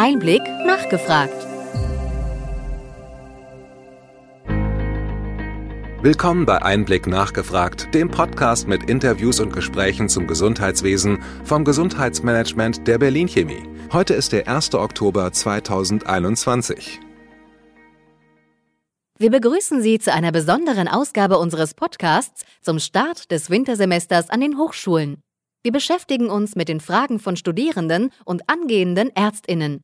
Einblick nachgefragt. Willkommen bei Einblick nachgefragt, dem Podcast mit Interviews und Gesprächen zum Gesundheitswesen vom Gesundheitsmanagement der Berlin Chemie. Heute ist der 1. Oktober 2021. Wir begrüßen Sie zu einer besonderen Ausgabe unseres Podcasts zum Start des Wintersemesters an den Hochschulen. Wir beschäftigen uns mit den Fragen von Studierenden und angehenden Ärztinnen.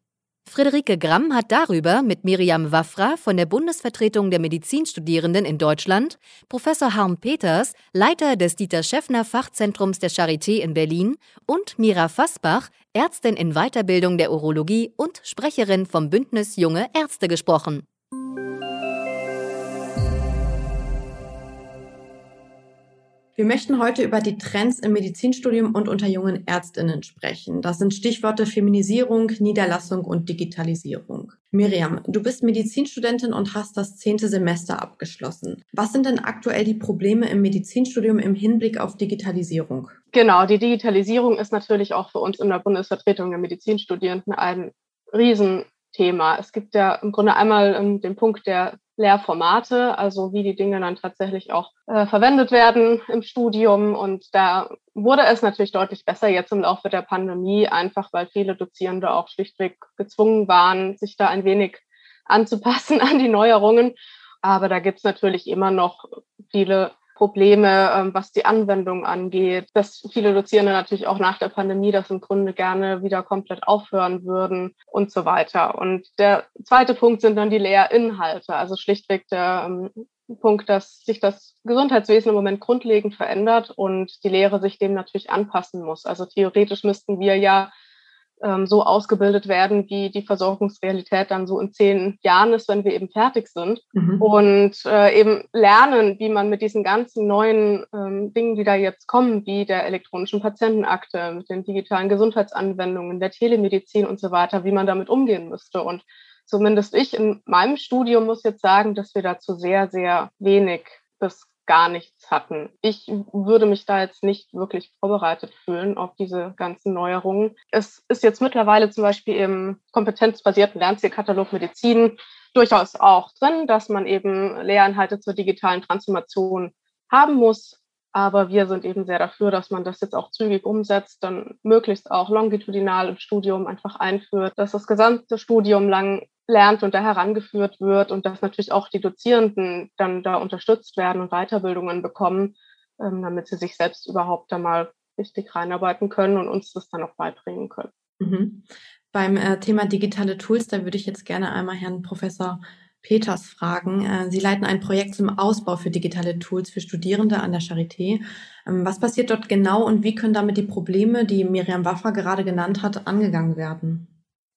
Friederike Gramm hat darüber mit Miriam Waffra von der Bundesvertretung der Medizinstudierenden in Deutschland, Professor Harm Peters, Leiter des Dieter Schäffner Fachzentrums der Charité in Berlin und Mira Fassbach, Ärztin in Weiterbildung der Urologie und Sprecherin vom Bündnis Junge Ärzte gesprochen. Wir möchten heute über die Trends im Medizinstudium und unter jungen Ärztinnen sprechen. Das sind Stichworte Feminisierung, Niederlassung und Digitalisierung. Miriam, du bist Medizinstudentin und hast das zehnte Semester abgeschlossen. Was sind denn aktuell die Probleme im Medizinstudium im Hinblick auf Digitalisierung? Genau, die Digitalisierung ist natürlich auch für uns in der Bundesvertretung der Medizinstudierenden ein Riesenthema. Es gibt ja im Grunde einmal ähm, den Punkt der Lehrformate, also wie die Dinge dann tatsächlich auch äh, verwendet werden im Studium. Und da wurde es natürlich deutlich besser jetzt im Laufe der Pandemie, einfach weil viele Dozierende auch schlichtweg gezwungen waren, sich da ein wenig anzupassen an die Neuerungen. Aber da gibt es natürlich immer noch viele Probleme, ähm, was die Anwendung angeht, dass viele Dozierende natürlich auch nach der Pandemie das im Grunde gerne wieder komplett aufhören würden und so weiter. Und der zweite Punkt sind dann die Lehrinhalte, also schlichtweg der ähm, Punkt, dass sich das Gesundheitswesen im Moment grundlegend verändert und die Lehre sich dem natürlich anpassen muss. Also theoretisch müssten wir ja ähm, so ausgebildet werden, wie die Versorgungsrealität dann so in zehn Jahren ist, wenn wir eben fertig sind. Mhm. Und äh, eben lernen, wie man mit diesen ganzen neuen ähm, Dingen, die da jetzt kommen, wie der elektronischen Patientenakte, mit den digitalen Gesundheitsanwendungen, der Telemedizin und so weiter, wie man damit umgehen müsste. Und zumindest ich in meinem Studium muss jetzt sagen, dass wir dazu sehr, sehr wenig bis gar nichts hatten. Ich würde mich da jetzt nicht wirklich vorbereitet fühlen auf diese ganzen Neuerungen. Es ist jetzt mittlerweile zum Beispiel im kompetenzbasierten Lernzielkatalog Medizin durchaus auch drin, dass man eben Lehrinhalte zur digitalen Transformation haben muss. Aber wir sind eben sehr dafür, dass man das jetzt auch zügig umsetzt, dann möglichst auch longitudinal im Studium einfach einführt, dass das gesamte Studium lang lernt und da herangeführt wird und dass natürlich auch die Dozierenden dann da unterstützt werden und Weiterbildungen bekommen, ähm, damit sie sich selbst überhaupt da mal richtig reinarbeiten können und uns das dann auch beibringen können. Mhm. Beim äh, Thema digitale Tools, da würde ich jetzt gerne einmal Herrn Professor Peters fragen. Äh, Sie leiten ein Projekt zum Ausbau für digitale Tools für Studierende an der Charité. Ähm, was passiert dort genau und wie können damit die Probleme, die Miriam Waffer gerade genannt hat, angegangen werden?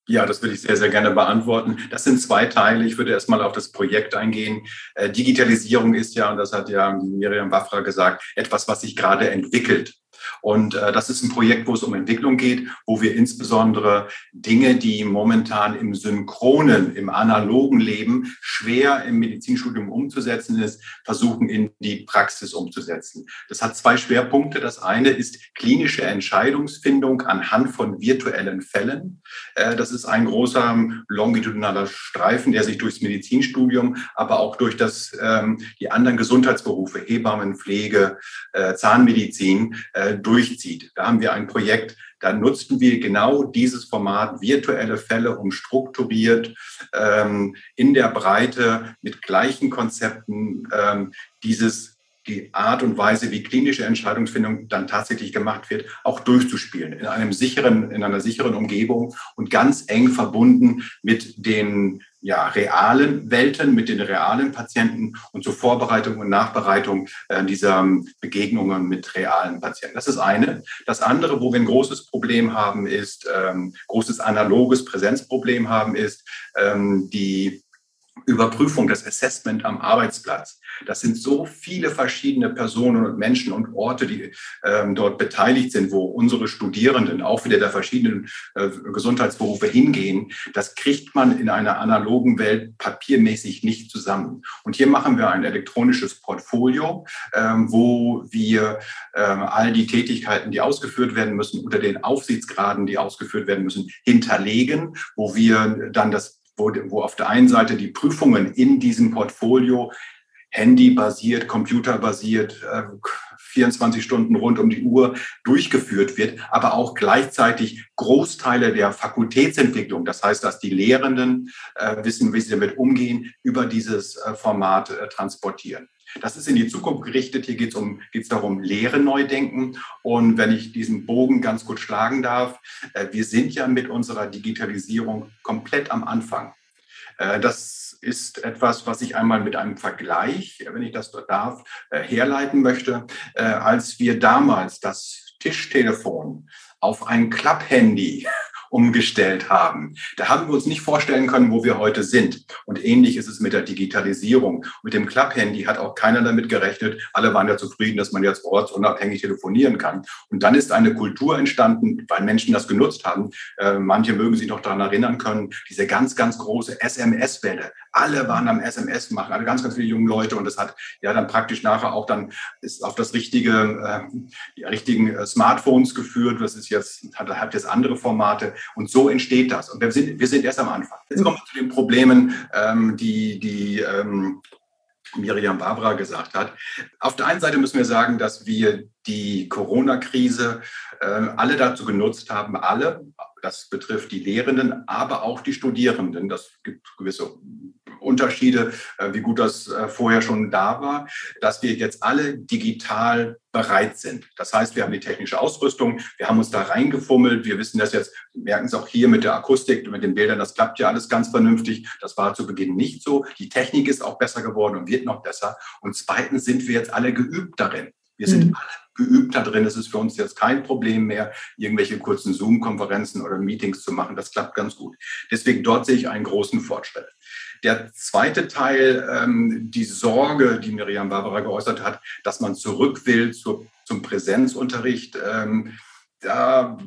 Ja, das würde ich sehr, sehr gerne beantworten. Das sind zwei Teile. Ich würde erstmal auf das Projekt eingehen. Äh, Digitalisierung ist ja, und das hat ja Miriam Waffra gesagt, etwas, was sich gerade entwickelt. Und äh, das ist ein Projekt, wo es um Entwicklung geht, wo wir insbesondere Dinge, die momentan im synchronen, im analogen Leben schwer im Medizinstudium umzusetzen ist, versuchen in die Praxis umzusetzen. Das hat zwei Schwerpunkte. Das eine ist klinische Entscheidungsfindung anhand von virtuellen Fällen. Äh, das ist ein großer longitudinaler Streifen, der sich durchs Medizinstudium, aber auch durch das, ähm, die anderen Gesundheitsberufe, Hebammen, Pflege, äh, Zahnmedizin, äh, durchzieht. Da haben wir ein Projekt, da nutzten wir genau dieses Format virtuelle Fälle, um strukturiert ähm, in der Breite mit gleichen Konzepten ähm, dieses die Art und Weise, wie klinische Entscheidungsfindung dann tatsächlich gemacht wird, auch durchzuspielen in einem sicheren, in einer sicheren Umgebung und ganz eng verbunden mit den ja, realen Welten, mit den realen Patienten und zur Vorbereitung und Nachbereitung äh, dieser ähm, Begegnungen mit realen Patienten. Das ist eine. Das andere, wo wir ein großes Problem haben, ist, ähm, großes analoges Präsenzproblem haben, ist ähm, die Überprüfung, das Assessment am Arbeitsplatz. Das sind so viele verschiedene Personen und Menschen und Orte, die ähm, dort beteiligt sind, wo unsere Studierenden auch wieder der verschiedenen äh, Gesundheitsberufe hingehen. Das kriegt man in einer analogen Welt papiermäßig nicht zusammen. Und hier machen wir ein elektronisches Portfolio, ähm, wo wir ähm, all die Tätigkeiten, die ausgeführt werden müssen, unter den Aufsichtsgraden, die ausgeführt werden müssen, hinterlegen, wo wir dann das wo, wo auf der einen Seite die Prüfungen in diesem Portfolio handybasiert, computerbasiert, 24 äh, Stunden rund um die Uhr durchgeführt wird, aber auch gleichzeitig Großteile der Fakultätsentwicklung, das heißt, dass die Lehrenden äh, wissen, wie sie damit umgehen, über dieses äh, Format transportieren. Das ist in die Zukunft gerichtet. Hier geht es um, geht's darum, Lehre neu denken. Und wenn ich diesen Bogen ganz gut schlagen darf, wir sind ja mit unserer Digitalisierung komplett am Anfang. Das ist etwas, was ich einmal mit einem Vergleich, wenn ich das darf, äh, herleiten möchte. Äh, als wir damals das Tischtelefon auf ein Klapphandy umgestellt haben. Da haben wir uns nicht vorstellen können, wo wir heute sind. Und ähnlich ist es mit der Digitalisierung. Mit dem Klapphandy hat auch keiner damit gerechnet. Alle waren ja zufrieden, dass man jetzt ortsunabhängig telefonieren kann. Und dann ist eine Kultur entstanden, weil Menschen das genutzt haben. Äh, manche mögen sich noch daran erinnern können, diese ganz, ganz große SMS-Welle. Alle waren am SMS machen, alle ganz, ganz viele junge Leute. Und das hat ja dann praktisch nachher auch dann ist auf das richtige, äh, die richtigen äh, Smartphones geführt. Das ist jetzt, hat, hat jetzt andere Formate. Und so entsteht das. Und wir sind, wir sind erst am Anfang. Jetzt kommen wir zu den Problemen, ähm, die, die ähm, Miriam Barbara gesagt hat. Auf der einen Seite müssen wir sagen, dass wir die Corona-Krise äh, alle dazu genutzt haben, alle, das betrifft die Lehrenden, aber auch die Studierenden. Das gibt gewisse Unterschiede, äh, wie gut das äh, vorher schon da war, dass wir jetzt alle digital bereit sind. Das heißt, wir haben die technische Ausrüstung, wir haben uns da reingefummelt, wir wissen das jetzt, merken es auch hier mit der Akustik, mit den Bildern, das klappt ja alles ganz vernünftig. Das war zu Beginn nicht so. Die Technik ist auch besser geworden und wird noch besser. Und zweitens sind wir jetzt alle geübt darin. Wir sind mhm. alle geübt da drin. Es ist für uns jetzt kein Problem mehr, irgendwelche kurzen Zoom-Konferenzen oder Meetings zu machen. Das klappt ganz gut. Deswegen dort sehe ich einen großen Fortschritt. Der zweite Teil, ähm, die Sorge, die Miriam Barbara geäußert hat, dass man zurück will zu, zum Präsenzunterricht. Ähm, da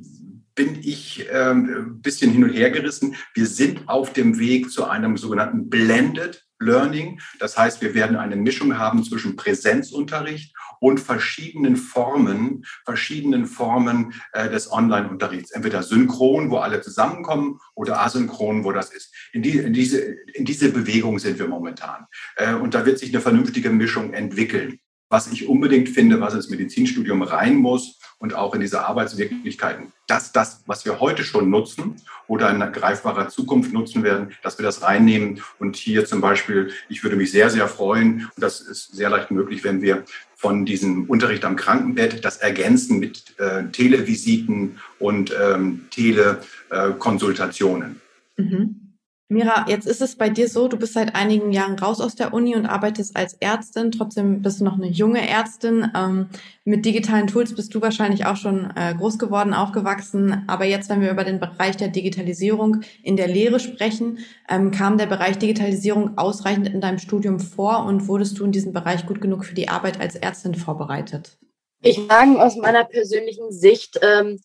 bin ich ähm, ein bisschen hin und her gerissen. Wir sind auf dem Weg zu einem sogenannten Blended Learning. Das heißt, wir werden eine Mischung haben zwischen Präsenzunterricht und verschiedenen Formen, verschiedenen Formen äh, des Online-Unterrichts. Entweder synchron, wo alle zusammenkommen, oder asynchron, wo das ist. In, die, in, diese, in diese Bewegung sind wir momentan. Äh, und da wird sich eine vernünftige Mischung entwickeln. Was ich unbedingt finde, was ins Medizinstudium rein muss, und auch in diese Arbeitswirklichkeiten, dass das, was wir heute schon nutzen oder in greifbarer Zukunft nutzen werden, dass wir das reinnehmen. Und hier zum Beispiel, ich würde mich sehr, sehr freuen, und das ist sehr leicht möglich, wenn wir von diesem Unterricht am Krankenbett das ergänzen mit äh, Televisiten und ähm, Telekonsultationen. Mhm. Mira, jetzt ist es bei dir so, du bist seit einigen Jahren raus aus der Uni und arbeitest als Ärztin. Trotzdem bist du noch eine junge Ärztin. Ähm, mit digitalen Tools bist du wahrscheinlich auch schon äh, groß geworden, aufgewachsen. Aber jetzt, wenn wir über den Bereich der Digitalisierung in der Lehre sprechen, ähm, kam der Bereich Digitalisierung ausreichend in deinem Studium vor und wurdest du in diesem Bereich gut genug für die Arbeit als Ärztin vorbereitet? Ich sagen aus meiner persönlichen Sicht, ähm,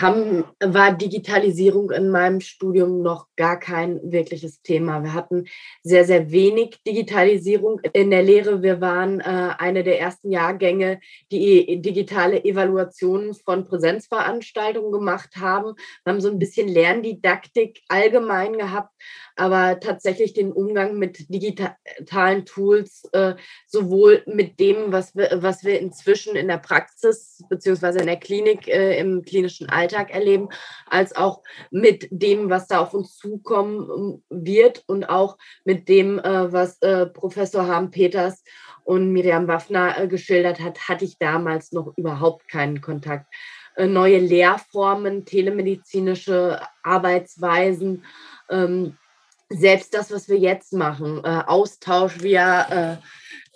haben, war Digitalisierung in meinem Studium noch gar kein wirkliches Thema. Wir hatten sehr, sehr wenig Digitalisierung in der Lehre. Wir waren äh, eine der ersten Jahrgänge, die digitale Evaluationen von Präsenzveranstaltungen gemacht haben. Wir haben so ein bisschen Lerndidaktik allgemein gehabt, aber tatsächlich den Umgang mit digitalen Tools, äh, sowohl mit dem, was wir, was wir inzwischen in der Praxis beziehungsweise in der Klinik äh, im klinischen Alltag erleben, als auch mit dem, was da auf uns zukommen ähm, wird und auch mit dem, äh, was äh, Professor Harm-Peters und Miriam Waffner äh, geschildert hat, hatte ich damals noch überhaupt keinen Kontakt. Neue Lehrformen, telemedizinische Arbeitsweisen, ähm, selbst das, was wir jetzt machen, Austausch via,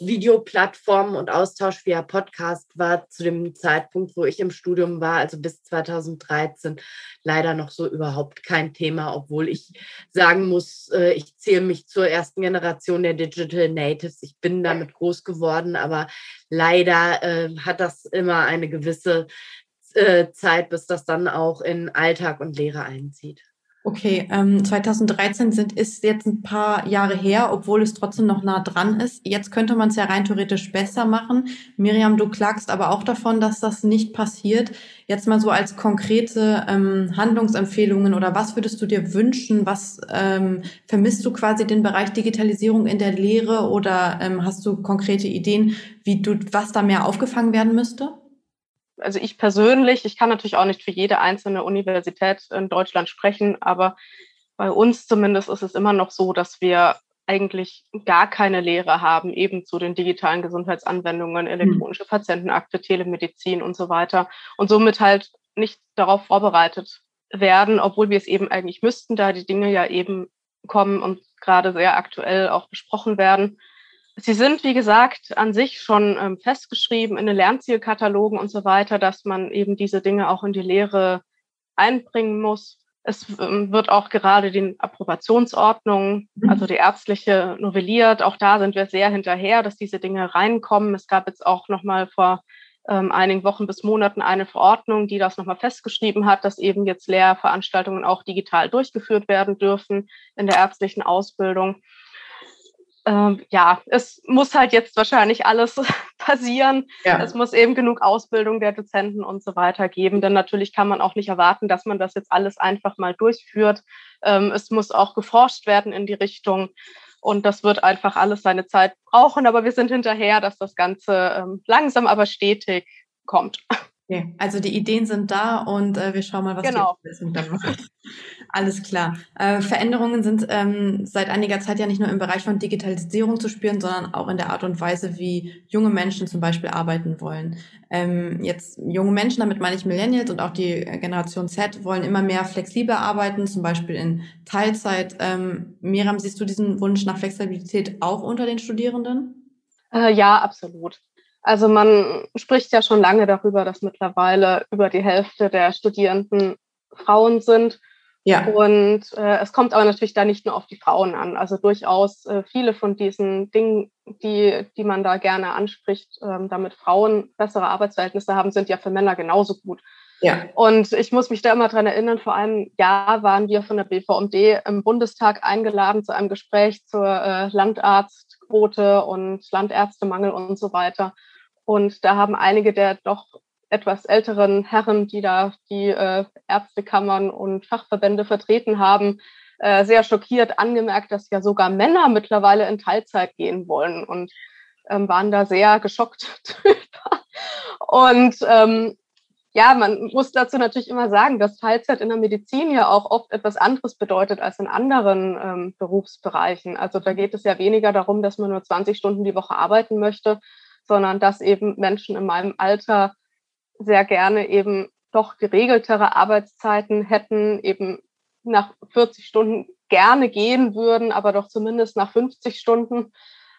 Videoplattformen und Austausch via Podcast war zu dem Zeitpunkt, wo ich im Studium war, also bis 2013, leider noch so überhaupt kein Thema, obwohl ich sagen muss, äh, ich zähle mich zur ersten Generation der Digital Natives. Ich bin damit groß geworden, aber leider äh, hat das immer eine gewisse äh, Zeit, bis das dann auch in Alltag und Lehre einzieht. Okay, ähm, 2013 sind, ist jetzt ein paar Jahre her, obwohl es trotzdem noch nah dran ist. Jetzt könnte man es ja rein theoretisch besser machen. Miriam, du klagst aber auch davon, dass das nicht passiert. Jetzt mal so als konkrete ähm, Handlungsempfehlungen oder was würdest du dir wünschen? Was ähm, vermisst du quasi den Bereich Digitalisierung in der Lehre oder ähm, hast du konkrete Ideen, wie du was da mehr aufgefangen werden müsste? Also ich persönlich, ich kann natürlich auch nicht für jede einzelne Universität in Deutschland sprechen, aber bei uns zumindest ist es immer noch so, dass wir eigentlich gar keine Lehre haben, eben zu den digitalen Gesundheitsanwendungen, hm. elektronische Patientenakte, Telemedizin und so weiter und somit halt nicht darauf vorbereitet werden, obwohl wir es eben eigentlich müssten, da die Dinge ja eben kommen und gerade sehr aktuell auch besprochen werden. Sie sind, wie gesagt, an sich schon ähm, festgeschrieben in den Lernzielkatalogen und so weiter, dass man eben diese Dinge auch in die Lehre einbringen muss. Es ähm, wird auch gerade die Approbationsordnung, mhm. also die ärztliche, novelliert. Auch da sind wir sehr hinterher, dass diese Dinge reinkommen. Es gab jetzt auch noch mal vor ähm, einigen Wochen bis Monaten eine Verordnung, die das nochmal festgeschrieben hat, dass eben jetzt Lehrveranstaltungen auch digital durchgeführt werden dürfen in der ärztlichen Ausbildung ähm, ja, es muss halt jetzt wahrscheinlich alles passieren. Ja. Es muss eben genug Ausbildung der Dozenten und so weiter geben, denn natürlich kann man auch nicht erwarten, dass man das jetzt alles einfach mal durchführt. Ähm, es muss auch geforscht werden in die Richtung. Und das wird einfach alles seine Zeit brauchen, aber wir sind hinterher, dass das Ganze ähm, langsam aber stetig kommt. Okay, also die Ideen sind da und äh, wir schauen mal, was genau. die Umsetzung dann macht. Alles klar. Äh, Veränderungen sind ähm, seit einiger Zeit ja nicht nur im Bereich von Digitalisierung zu spüren, sondern auch in der Art und Weise, wie junge Menschen zum Beispiel arbeiten wollen. Ähm, jetzt junge Menschen, damit meine ich Millennials und auch die Generation Z, wollen immer mehr flexibel arbeiten, zum Beispiel in Teilzeit. Ähm, Miriam, siehst du diesen Wunsch nach Flexibilität auch unter den Studierenden? Äh, ja, absolut. Also man spricht ja schon lange darüber, dass mittlerweile über die Hälfte der Studierenden Frauen sind. Ja. Und äh, es kommt aber natürlich da nicht nur auf die Frauen an. Also durchaus äh, viele von diesen Dingen, die, die man da gerne anspricht, ähm, damit Frauen bessere Arbeitsverhältnisse haben, sind ja für Männer genauso gut. Ja. Und ich muss mich da immer dran erinnern, vor einem Jahr waren wir von der BVMD im Bundestag eingeladen zu einem Gespräch zur äh, Landarztquote und Landärztemangel und so weiter. Und da haben einige der doch etwas älteren Herren, die da die äh, Ärztekammern und Fachverbände vertreten haben, äh, sehr schockiert angemerkt, dass ja sogar Männer mittlerweile in Teilzeit gehen wollen und ähm, waren da sehr geschockt drüber. Und ähm, ja, man muss dazu natürlich immer sagen, dass Teilzeit in der Medizin ja auch oft etwas anderes bedeutet als in anderen ähm, Berufsbereichen. Also da geht es ja weniger darum, dass man nur 20 Stunden die Woche arbeiten möchte, sondern dass eben Menschen in meinem Alter sehr gerne eben doch geregeltere Arbeitszeiten hätten, eben nach 40 Stunden gerne gehen würden, aber doch zumindest nach 50 Stunden.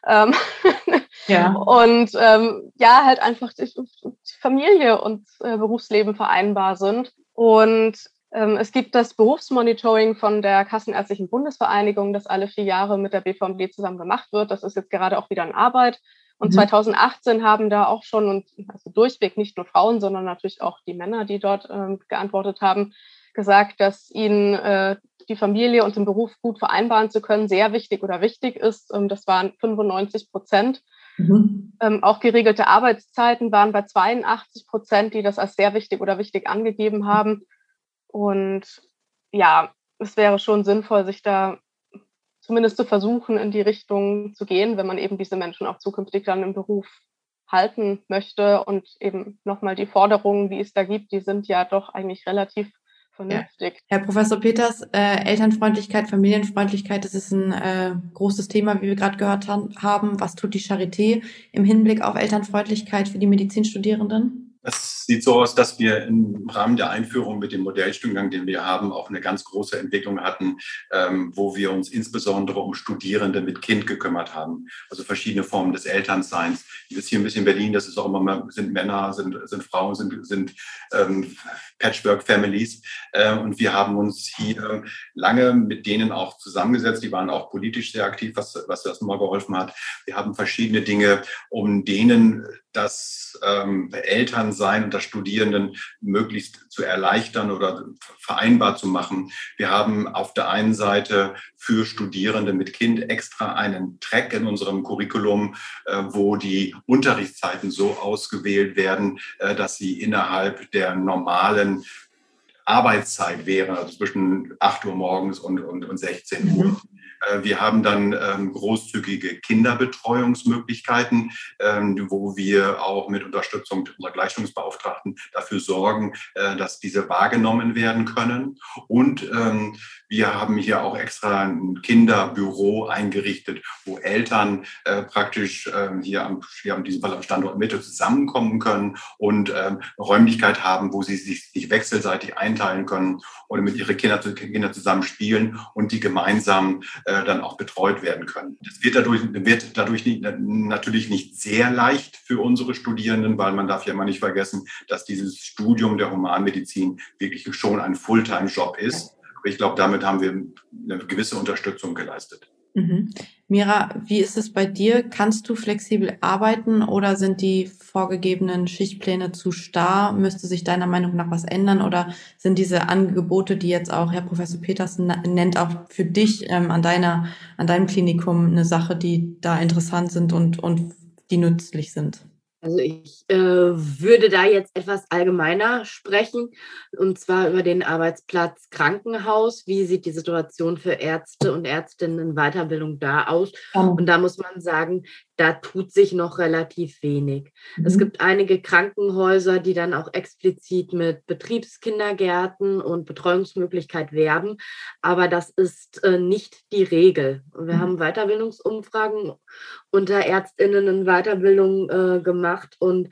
Ähm, ja. Und ähm, ja, halt einfach die, die Familie und äh, Berufsleben vereinbar sind. Und ähm, es gibt das Berufsmonitoring von der Kassenärztlichen Bundesvereinigung, das alle vier Jahre mit der BVMD zusammen gemacht wird. Das ist jetzt gerade auch wieder in Arbeit. Und mhm. 2018 haben da auch schon, und also durchweg nicht nur Frauen, sondern natürlich auch die Männer, die dort äh, geantwortet haben, gesagt, dass ihnen äh, die Familie und den Beruf gut vereinbaren zu können, sehr wichtig oder wichtig ist. Ähm, das waren 95 Prozent. Mhm. Ähm, auch geregelte Arbeitszeiten waren bei 82 Prozent, die das als sehr wichtig oder wichtig angegeben haben. Und ja, es wäre schon sinnvoll, sich da zumindest zu versuchen, in die Richtung zu gehen, wenn man eben diese Menschen auch zukünftig dann im Beruf halten möchte. Und eben nochmal die Forderungen, die es da gibt, die sind ja doch eigentlich relativ vernünftig. Ja. Herr Professor Peters, äh, Elternfreundlichkeit, Familienfreundlichkeit, das ist ein äh, großes Thema, wie wir gerade gehört haben. Was tut die Charité im Hinblick auf Elternfreundlichkeit für die Medizinstudierenden? Es sieht so aus, dass wir im Rahmen der Einführung mit dem Modellstudiengang, den wir haben, auch eine ganz große Entwicklung hatten, ähm, wo wir uns insbesondere um Studierende mit Kind gekümmert haben. Also verschiedene Formen des Elternseins. Ich ist hier ein bisschen in Berlin, das ist auch immer, sind Männer, sind, sind Frauen, sind, sind ähm, Patchwork-Families. Äh, und wir haben uns hier lange mit denen auch zusammengesetzt. Die waren auch politisch sehr aktiv, was, was das mal geholfen hat. Wir haben verschiedene Dinge, um denen das ähm, Elternsein unter Studierenden möglichst zu erleichtern oder vereinbar zu machen. Wir haben auf der einen Seite für Studierende mit Kind extra einen Track in unserem Curriculum, äh, wo die Unterrichtszeiten so ausgewählt werden, äh, dass sie innerhalb der normalen Arbeitszeit wären, also zwischen 8 Uhr morgens und, und, und 16 Uhr. Mhm. Äh, wir haben dann ähm, großzügige Kinderbetreuungsmöglichkeiten, ähm, wo wir auch mit Unterstützung unserer Gleichstellungsbeauftragten dafür sorgen, äh, dass diese wahrgenommen werden können. Und ähm, wir haben hier auch extra ein Kinderbüro eingerichtet, wo Eltern äh, praktisch hier, am, hier in diesem Fall am Standort Mitte zusammenkommen können und Räumlichkeit haben, wo sie sich, sich wechselseitig einteilen können oder mit ihren Kindern, Kinder zusammen spielen und die gemeinsam dann auch betreut werden können. Das wird dadurch, wird dadurch nicht, natürlich nicht sehr leicht für unsere Studierenden, weil man darf ja immer nicht vergessen, dass dieses Studium der Humanmedizin wirklich schon ein Fulltime-Job ist ich glaube, damit haben wir eine gewisse Unterstützung geleistet. Mhm. Mira, wie ist es bei dir? Kannst du flexibel arbeiten oder sind die vorgegebenen Schichtpläne zu starr? Müsste sich deiner Meinung nach was ändern oder sind diese Angebote, die jetzt auch Herr Professor Petersen nennt, auch für dich ähm, an deiner, an deinem Klinikum eine Sache, die da interessant sind und, und die nützlich sind? Also ich äh, würde da jetzt etwas allgemeiner sprechen, und zwar über den Arbeitsplatz Krankenhaus. Wie sieht die Situation für Ärzte und Ärztinnen in Weiterbildung da aus? Und da muss man sagen, da tut sich noch relativ wenig. Mhm. Es gibt einige Krankenhäuser, die dann auch explizit mit Betriebskindergärten und Betreuungsmöglichkeit werben, aber das ist äh, nicht die Regel. Wir mhm. haben Weiterbildungsumfragen unter Ärztinnen in Weiterbildung äh, gemacht und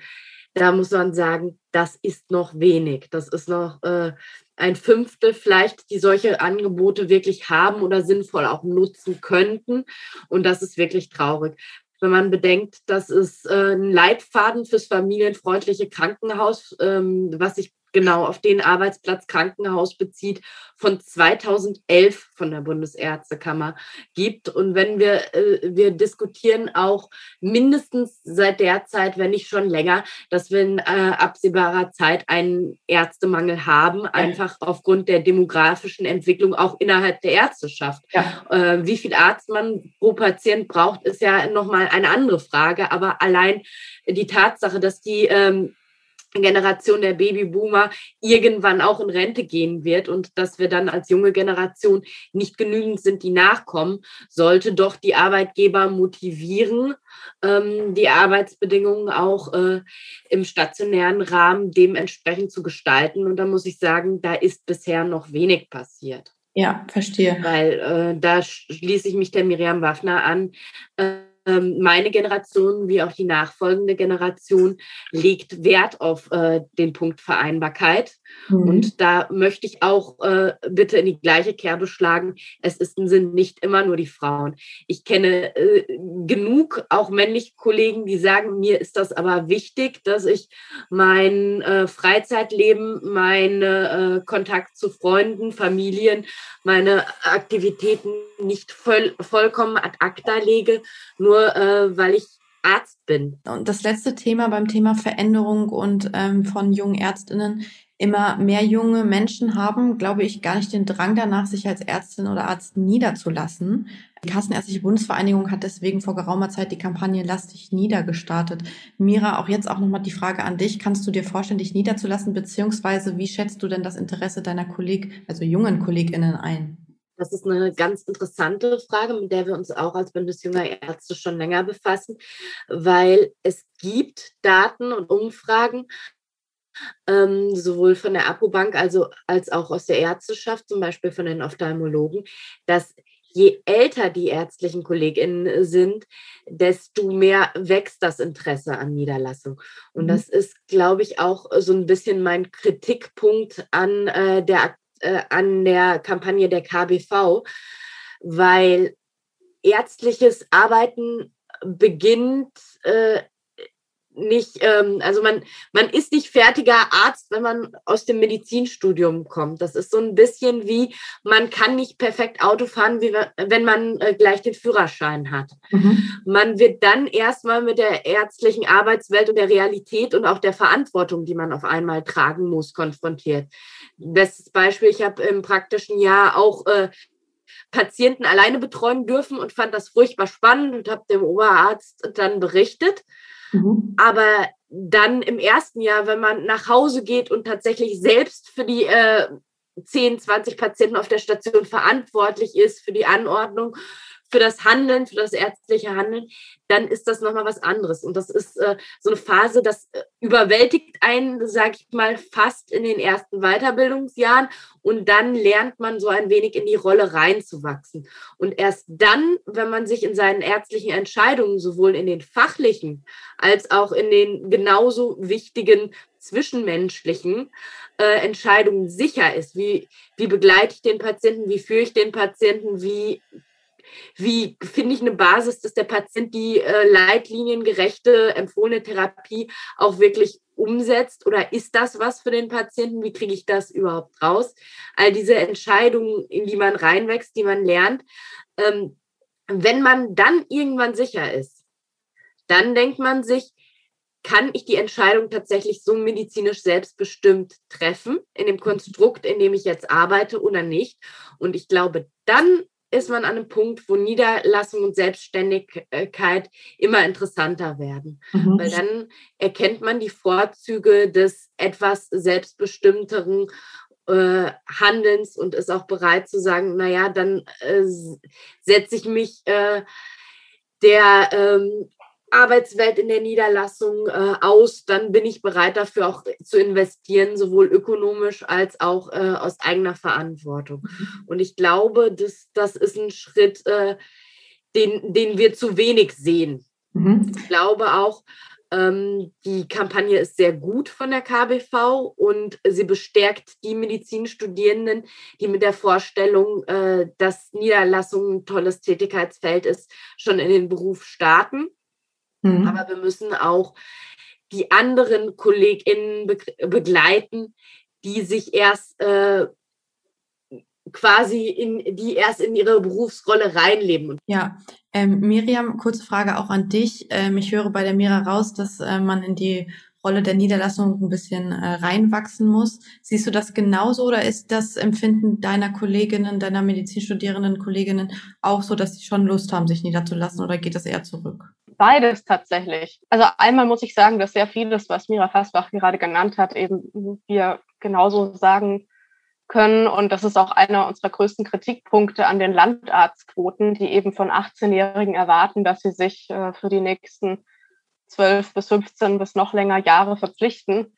da muss man sagen, das ist noch wenig. Das ist noch äh, ein Fünftel vielleicht, die solche Angebote wirklich haben oder sinnvoll auch nutzen könnten. Und das ist wirklich traurig wenn man bedenkt, dass es äh, ein Leitfaden fürs familienfreundliche Krankenhaus, ähm, was sich genau auf den Arbeitsplatz Krankenhaus bezieht, von 2011 von der Bundesärztekammer gibt. Und wenn wir, äh, wir diskutieren auch mindestens seit der Zeit, wenn nicht schon länger, dass wir in äh, absehbarer Zeit einen Ärztemangel haben, einfach aufgrund der demografischen Entwicklung auch innerhalb der Ärzteschaft. Ja. Äh, wie viel Arzt man pro Patient braucht, ist ja nochmal eine andere Frage. Aber allein die Tatsache, dass die ähm, Generation der Babyboomer irgendwann auch in Rente gehen wird und dass wir dann als junge Generation nicht genügend sind, die nachkommen, sollte doch die Arbeitgeber motivieren, ähm, die Arbeitsbedingungen auch äh, im stationären Rahmen dementsprechend zu gestalten. Und da muss ich sagen, da ist bisher noch wenig passiert. Ja, verstehe. Weil äh, da schließe ich mich der Miriam Waffner an. Äh, meine Generation wie auch die nachfolgende Generation legt Wert auf äh, den Punkt Vereinbarkeit. Mhm. Und da möchte ich auch äh, bitte in die gleiche Kerbe schlagen. Es ist ein Sinn nicht immer nur die Frauen. Ich kenne äh, genug auch männliche Kollegen, die sagen, mir ist das aber wichtig, dass ich mein äh, Freizeitleben, meinen äh, Kontakt zu Freunden, Familien, meine Aktivitäten nicht voll, vollkommen ad acta lege, nur äh, weil ich Arzt bin. Und das letzte Thema beim Thema Veränderung und ähm, von jungen Ärztinnen. Immer mehr junge Menschen haben, glaube ich, gar nicht den Drang danach, sich als Ärztin oder Arzt niederzulassen. Die Kassenärztliche Bundesvereinigung hat deswegen vor geraumer Zeit die Kampagne Lass dich nieder gestartet. Mira, auch jetzt auch nochmal die Frage an dich. Kannst du dir vorstellen, dich niederzulassen, beziehungsweise wie schätzt du denn das Interesse deiner Kolleg, also jungen KollegInnen ein? Das ist eine ganz interessante Frage, mit der wir uns auch als Bundesjunger Ärzte schon länger befassen, weil es gibt Daten und Umfragen, ähm, sowohl von der Apobank also, als auch aus der Ärzteschaft, zum Beispiel von den Ophthalmologen, dass je älter die ärztlichen KollegInnen sind, desto mehr wächst das Interesse an Niederlassung. Und mhm. das ist, glaube ich, auch so ein bisschen mein Kritikpunkt an, äh, der, äh, an der Kampagne der KBV, weil ärztliches Arbeiten beginnt äh, nicht, ähm, also man, man ist nicht fertiger Arzt, wenn man aus dem Medizinstudium kommt. Das ist so ein bisschen wie, man kann nicht perfekt Auto fahren, wie wenn man äh, gleich den Führerschein hat. Mhm. Man wird dann erstmal mit der ärztlichen Arbeitswelt und der Realität und auch der Verantwortung, die man auf einmal tragen muss, konfrontiert. Bestes Beispiel, ich habe im praktischen Jahr auch äh, Patienten alleine betreuen dürfen und fand das furchtbar spannend und habe dem Oberarzt dann berichtet. Mhm. Aber dann im ersten Jahr, wenn man nach Hause geht und tatsächlich selbst für die äh, 10, 20 Patienten auf der Station verantwortlich ist, für die Anordnung, für das Handeln, für das ärztliche Handeln, dann ist das nochmal was anderes. Und das ist äh, so eine Phase, das äh, überwältigt einen, sage ich mal, fast in den ersten Weiterbildungsjahren. Und dann lernt man so ein wenig in die Rolle reinzuwachsen. Und erst dann, wenn man sich in seinen ärztlichen Entscheidungen sowohl in den fachlichen als auch in den genauso wichtigen zwischenmenschlichen äh, Entscheidungen sicher ist. Wie, wie begleite ich den Patienten? Wie führe ich den Patienten? Wie wie finde ich eine Basis, dass der Patient die äh, leitliniengerechte empfohlene Therapie auch wirklich umsetzt? Oder ist das was für den Patienten? Wie kriege ich das überhaupt raus? All diese Entscheidungen, in die man reinwächst, die man lernt. Ähm, wenn man dann irgendwann sicher ist, dann denkt man sich, kann ich die Entscheidung tatsächlich so medizinisch selbstbestimmt treffen, in dem Konstrukt, in dem ich jetzt arbeite oder nicht? Und ich glaube, dann ist man an einem Punkt, wo Niederlassung und Selbstständigkeit immer interessanter werden. Mhm. Weil dann erkennt man die Vorzüge des etwas selbstbestimmteren äh, Handelns und ist auch bereit zu sagen, naja, dann äh, setze ich mich äh, der ähm, Arbeitswelt in der Niederlassung äh, aus, dann bin ich bereit dafür auch zu investieren, sowohl ökonomisch als auch äh, aus eigener Verantwortung. Mhm. Und ich glaube, das, das ist ein Schritt, äh, den, den wir zu wenig sehen. Mhm. Ich glaube auch, ähm, die Kampagne ist sehr gut von der KBV und sie bestärkt die Medizinstudierenden, die mit der Vorstellung, äh, dass Niederlassung ein tolles Tätigkeitsfeld ist, schon in den Beruf starten. Mhm. Aber wir müssen auch die anderen KollegInnen be begleiten, die sich erst äh, quasi in, die erst in ihre Berufsrolle reinleben. Ja, ähm, Miriam, kurze Frage auch an dich. Ähm, ich höre bei der Mira raus, dass äh, man in die Rolle der Niederlassung ein bisschen äh, reinwachsen muss. Siehst du das genauso oder ist das Empfinden deiner Kolleginnen, deiner Medizinstudierenden Kolleginnen auch so, dass sie schon Lust haben, sich niederzulassen oder geht das eher zurück? Beides tatsächlich. Also einmal muss ich sagen, dass sehr vieles, was Mira Fassbach gerade genannt hat, eben wir genauso sagen können. Und das ist auch einer unserer größten Kritikpunkte an den Landarztquoten, die eben von 18-Jährigen erwarten, dass sie sich äh, für die nächsten 12 bis 15 bis noch länger Jahre verpflichten,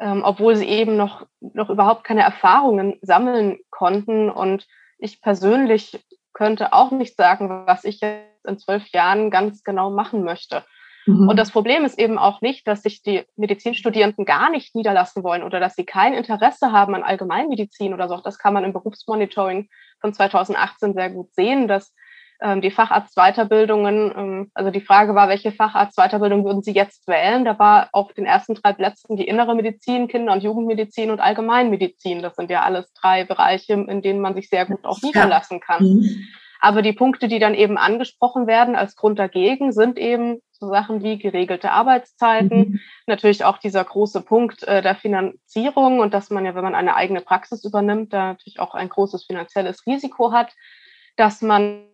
ähm, obwohl sie eben noch, noch überhaupt keine Erfahrungen sammeln konnten. Und ich persönlich könnte auch nicht sagen, was ich jetzt in zwölf Jahren ganz genau machen möchte. Mhm. Und das Problem ist eben auch nicht, dass sich die Medizinstudierenden gar nicht niederlassen wollen oder dass sie kein Interesse haben an Allgemeinmedizin oder so. Das kann man im Berufsmonitoring von 2018 sehr gut sehen, dass ähm, die Facharztweiterbildungen, ähm, also die Frage war, welche Facharztweiterbildung würden Sie jetzt wählen? Da war auf den ersten drei Plätzen die innere Medizin, Kinder- und Jugendmedizin und Allgemeinmedizin. Das sind ja alles drei Bereiche, in denen man sich sehr gut auch niederlassen kann. Mhm. Aber die Punkte, die dann eben angesprochen werden als Grund dagegen, sind eben so Sachen wie geregelte Arbeitszeiten, mhm. natürlich auch dieser große Punkt äh, der Finanzierung und dass man ja, wenn man eine eigene Praxis übernimmt, da natürlich auch ein großes finanzielles Risiko hat, dass man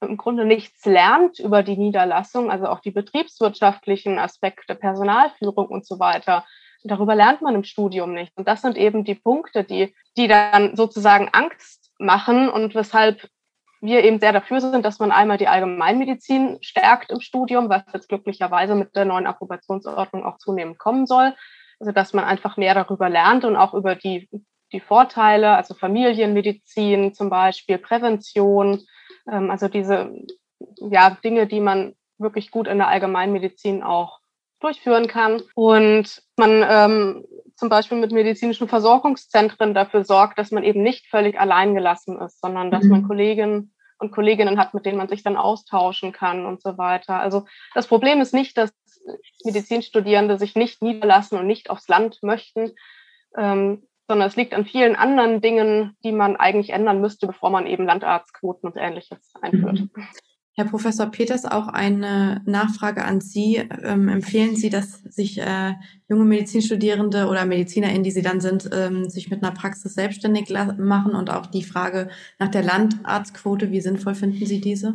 im Grunde nichts lernt über die Niederlassung, also auch die betriebswirtschaftlichen Aspekte, Personalführung und so weiter. Darüber lernt man im Studium nicht. Und das sind eben die Punkte, die, die dann sozusagen Angst machen und weshalb wir eben sehr dafür sind, dass man einmal die Allgemeinmedizin stärkt im Studium, was jetzt glücklicherweise mit der neuen Approbationsordnung auch zunehmend kommen soll. Also dass man einfach mehr darüber lernt und auch über die, die Vorteile, also Familienmedizin zum Beispiel, Prävention, Ähm, also diese ja, Dinge, die man wirklich gut in der Allgemeinmedizin auch durchführen kann. Und man ähm, zum Beispiel mit medizinischen Versorgungszentren dafür sorgt, dass man eben nicht völlig alleingelassen ist, sondern dass mhm. man Kolleginnen und Kolleginnen hat, mit denen man sich dann austauschen kann und so weiter. Also das Problem ist nicht, dass Medizinstudierende sich nicht niederlassen und nicht aufs Land möchten, ähm, sondern es liegt an vielen anderen Dingen, die man eigentlich ändern müsste, bevor man eben Landarztquoten und ähnliches einführt. Mhm. Herr Professor Peters, auch eine Nachfrage an Sie. Ähm, empfehlen Sie, dass sich äh, junge Medizinstudierende oder MedizinerInnen, die Sie dann sind, ähm, sich mit einer Praxis selbstständig machen? Und auch die Frage nach der Landarztquote, wie sinnvoll finden Sie diese?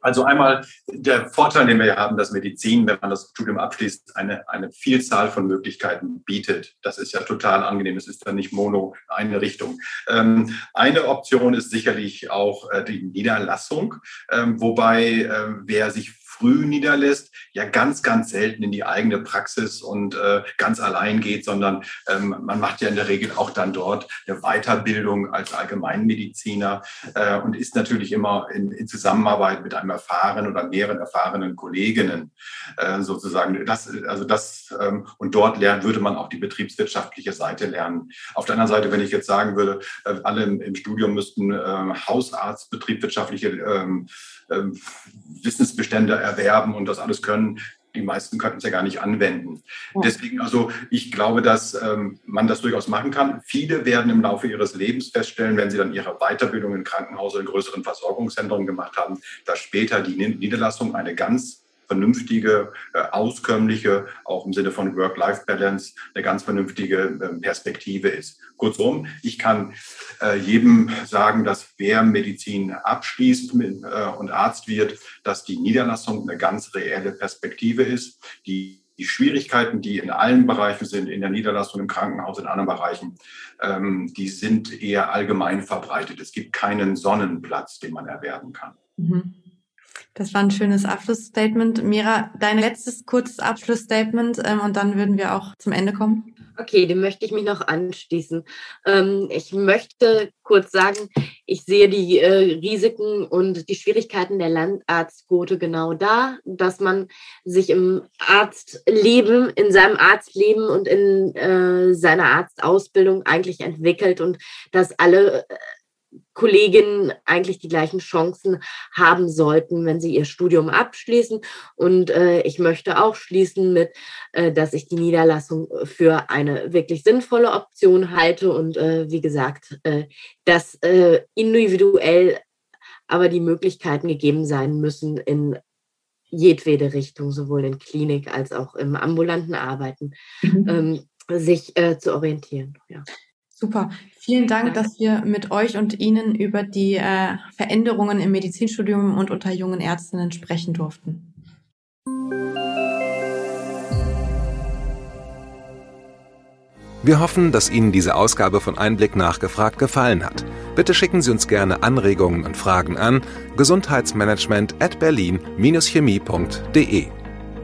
Also einmal der Vorteil, den wir haben, dass Medizin, wenn man das Studium abschließt, eine, eine Vielzahl von Möglichkeiten bietet. Das ist ja total angenehm. Es ist dann nicht mono eine Richtung. Ähm, eine Option ist sicherlich auch äh, die Niederlassung, ähm, wobei äh, wer sich früh niederlässt, ja ganz, ganz selten in die eigene Praxis und äh, ganz allein geht, sondern ähm, man macht ja in der Regel auch dann dort eine Weiterbildung als Allgemeinmediziner äh, und ist natürlich immer in, in, Zusammenarbeit mit einem erfahrenen oder mehreren erfahrenen Kolleginnen äh, sozusagen. Das, also das ähm, und dort lernen würde man auch die betriebswirtschaftliche Seite lernen. Auf der anderen Seite, wenn ich jetzt sagen würde, äh, alle im, im Studium müssten äh, Hausarzt betriebswirtschaftliche ähm, ähm, Wissensbestände erwerben und das alles können. Die meisten könnten es ja gar nicht anwenden. Ja. Deswegen, also ich glaube, dass ähm, man das durchaus machen kann. Viele werden im Laufe ihres Lebens feststellen, wenn sie dann ihre Weiterbildung in Krankenhaus oder in größeren Versorgungszentren gemacht haben, dass später die Niederlassung eine ganz vernünftige, äh, auskömmliche, auch im Sinne von Work-Life-Balance, eine ganz vernünftige ähm, Perspektive ist. Kurzum, ich kann äh, jedem sagen, dass wer Medizin abschließt äh, und Arzt wird, dass die Niederlassung eine ganz reelle Perspektive ist, die die Schwierigkeiten, die in allen Bereichen sind, in der Niederlassung, im Krankenhaus, in anderen Bereichen, ähm, die sind eher allgemein verbreitet. Es gibt keinen Sonnenplatz, den man erwerben kann. Mhm. Das war ein schönes Abschlussstatement. Mira, dein letztes kurzes Abschlussstatement ähm, und dann würden wir auch zum Ende kommen. Okay, dem möchte ich mich noch anschließen. Ähm, ich möchte kurz sagen, ich sehe die äh, Risiken und die Schwierigkeiten der Landarztquote genau da, dass man sich im Arztleben, in seinem Arztleben und in äh, seiner Arztausbildung eigentlich entwickelt und dass alle äh, Kolleginnen eigentlich die gleichen Chancen haben sollten, wenn sie ihr Studium abschließen. Und äh, ich möchte auch schließen mit, äh, dass ich die Niederlassung für eine wirklich sinnvolle Option halte und äh, wie gesagt, äh, dass äh, individuell aber die Möglichkeiten gegeben sein müssen in jedwede Richtung, sowohl in Klinik als auch im ambulanten Arbeiten, mhm. ähm, sich äh, zu orientieren. Super. Vielen Dank, dass wir mit euch und Ihnen über die äh, Veränderungen im Medizinstudium und unter jungen Ärztinnen sprechen durften. Wir hoffen, dass Ihnen diese Ausgabe von Einblick nachgefragt gefallen hat. Bitte schicken Sie uns gerne Anregungen und Fragen an gesundheitsmanagement at berlin-chemie.de.